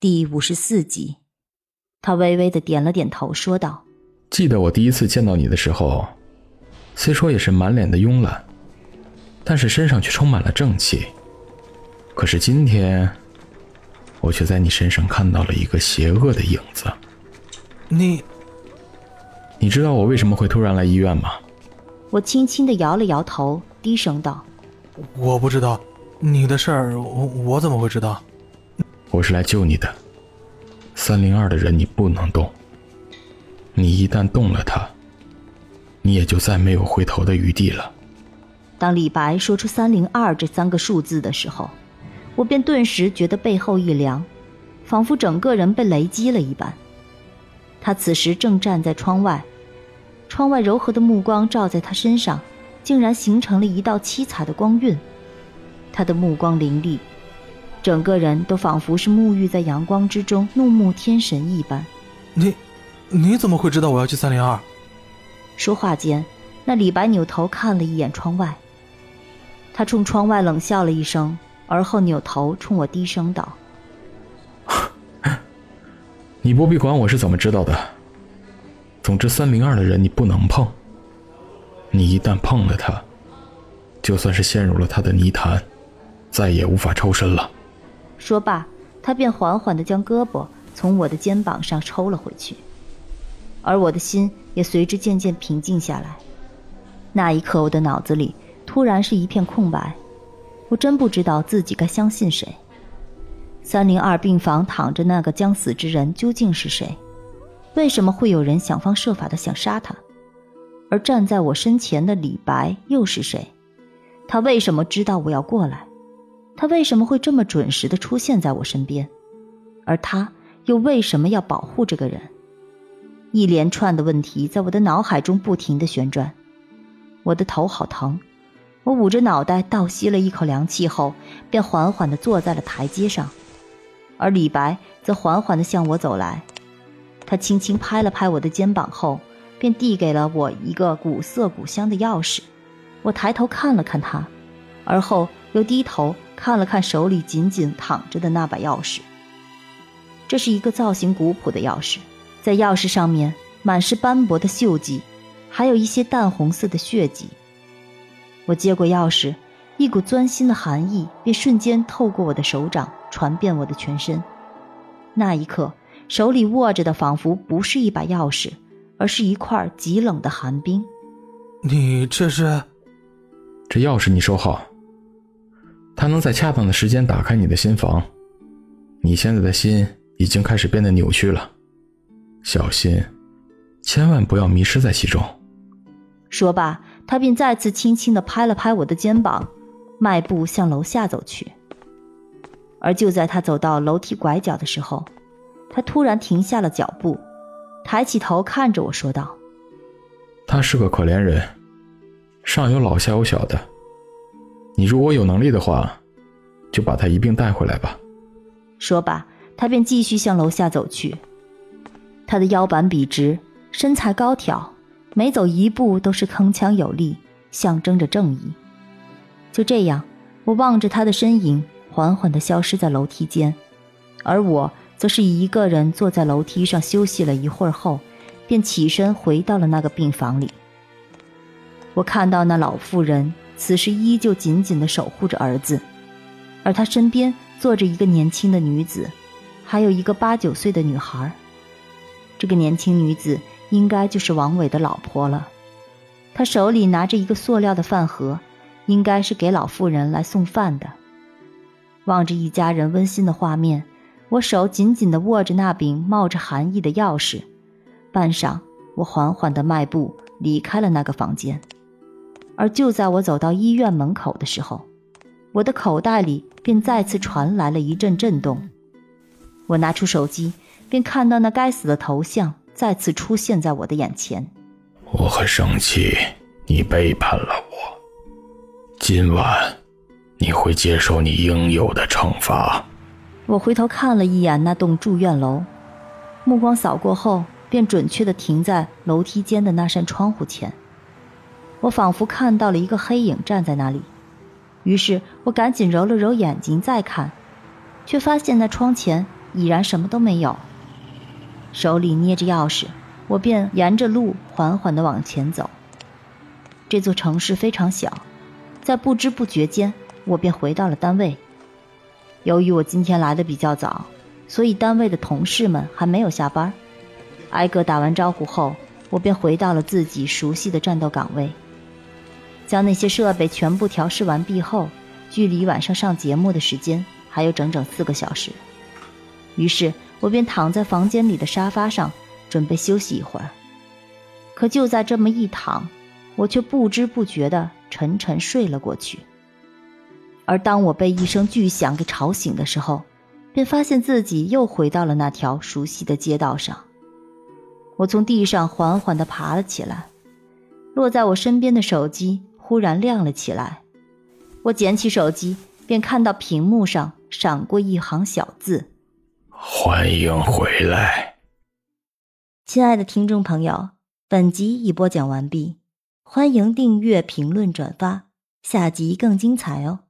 第五十四集，他微微的点了点头，说道：“记得我第一次见到你的时候，虽说也是满脸的慵懒，但是身上却充满了正气。可是今天，我却在你身上看到了一个邪恶的影子。你，你知道我为什么会突然来医院吗？”我轻轻的摇了摇头，低声道：“我不知道，你的事儿，我我怎么会知道？”我是来救你的，三零二的人你不能动。你一旦动了他，你也就再没有回头的余地了。当李白说出三零二这三个数字的时候，我便顿时觉得背后一凉，仿佛整个人被雷击了一般。他此时正站在窗外，窗外柔和的目光照在他身上，竟然形成了一道七彩的光晕。他的目光凌厉。整个人都仿佛是沐浴在阳光之中，怒目天神一般。你，你怎么会知道我要去三零二？说话间，那李白扭头看了一眼窗外，他冲窗外冷笑了一声，而后扭头冲我低声道：“ 你不必管我是怎么知道的。总之，三零二的人你不能碰。你一旦碰了他，就算是陷入了他的泥潭，再也无法抽身了。”说罢，他便缓缓地将胳膊从我的肩膀上抽了回去，而我的心也随之渐渐平静下来。那一刻，我的脑子里突然是一片空白，我真不知道自己该相信谁。三零二病房躺着那个将死之人究竟是谁？为什么会有人想方设法的想杀他？而站在我身前的李白又是谁？他为什么知道我要过来？他为什么会这么准时的出现在我身边？而他又为什么要保护这个人？一连串的问题在我的脑海中不停的旋转，我的头好疼。我捂着脑袋倒吸了一口凉气后，便缓缓的坐在了台阶上。而李白则缓缓的向我走来，他轻轻拍了拍我的肩膀后，便递给了我一个古色古香的钥匙。我抬头看了看他，而后又低头。看了看手里紧紧躺着的那把钥匙，这是一个造型古朴的钥匙，在钥匙上面满是斑驳的锈迹，还有一些淡红色的血迹。我接过钥匙，一股钻心的寒意便瞬间透过我的手掌传遍我的全身。那一刻，手里握着的仿佛不是一把钥匙，而是一块极冷的寒冰。你这是？这钥匙你收好。他能在恰当的时间打开你的心房，你现在的心已经开始变得扭曲了，小心，千万不要迷失在其中。说罢，他便再次轻轻地拍了拍我的肩膀，迈步向楼下走去。而就在他走到楼梯拐角的时候，他突然停下了脚步，抬起头看着我说道：“他是个可怜人，上有老下有小的。”你如果有能力的话，就把他一并带回来吧。说罢，他便继续向楼下走去。他的腰板笔直，身材高挑，每走一步都是铿锵有力，象征着正义。就这样，我望着他的身影缓缓地消失在楼梯间，而我则是一个人坐在楼梯上休息了一会儿后，便起身回到了那个病房里。我看到那老妇人。此时依旧紧紧地守护着儿子，而他身边坐着一个年轻的女子，还有一个八九岁的女孩。这个年轻女子应该就是王伟的老婆了。她手里拿着一个塑料的饭盒，应该是给老妇人来送饭的。望着一家人温馨的画面，我手紧紧地握着那柄冒着寒意的钥匙。半晌，我缓缓地迈步离开了那个房间。而就在我走到医院门口的时候，我的口袋里便再次传来了一阵震动。我拿出手机，便看到那该死的头像再次出现在我的眼前。我很生气，你背叛了我。今晚，你会接受你应有的惩罚。我回头看了一眼那栋住院楼，目光扫过后，便准确地停在楼梯间的那扇窗户前。我仿佛看到了一个黑影站在那里，于是我赶紧揉了揉眼睛再看，却发现那窗前。已然什么都没有，手里捏着钥匙，我便沿着路缓缓地往前走。这座城市非常小，在不知不觉间，我便回到了单位。由于我今天来的比较早，所以单位的同事们还没有下班。挨个打完招呼后，我便回到了自己熟悉的战斗岗位，将那些设备全部调试完毕后，距离晚上上节目的时间还有整整四个小时。于是我便躺在房间里的沙发上，准备休息一会儿。可就在这么一躺，我却不知不觉地沉沉睡了过去。而当我被一声巨响给吵醒的时候，便发现自己又回到了那条熟悉的街道上。我从地上缓缓地爬了起来，落在我身边的手机忽然亮了起来。我捡起手机，便看到屏幕上闪过一行小字。欢迎回来，亲爱的听众朋友，本集已播讲完毕，欢迎订阅、评论、转发，下集更精彩哦。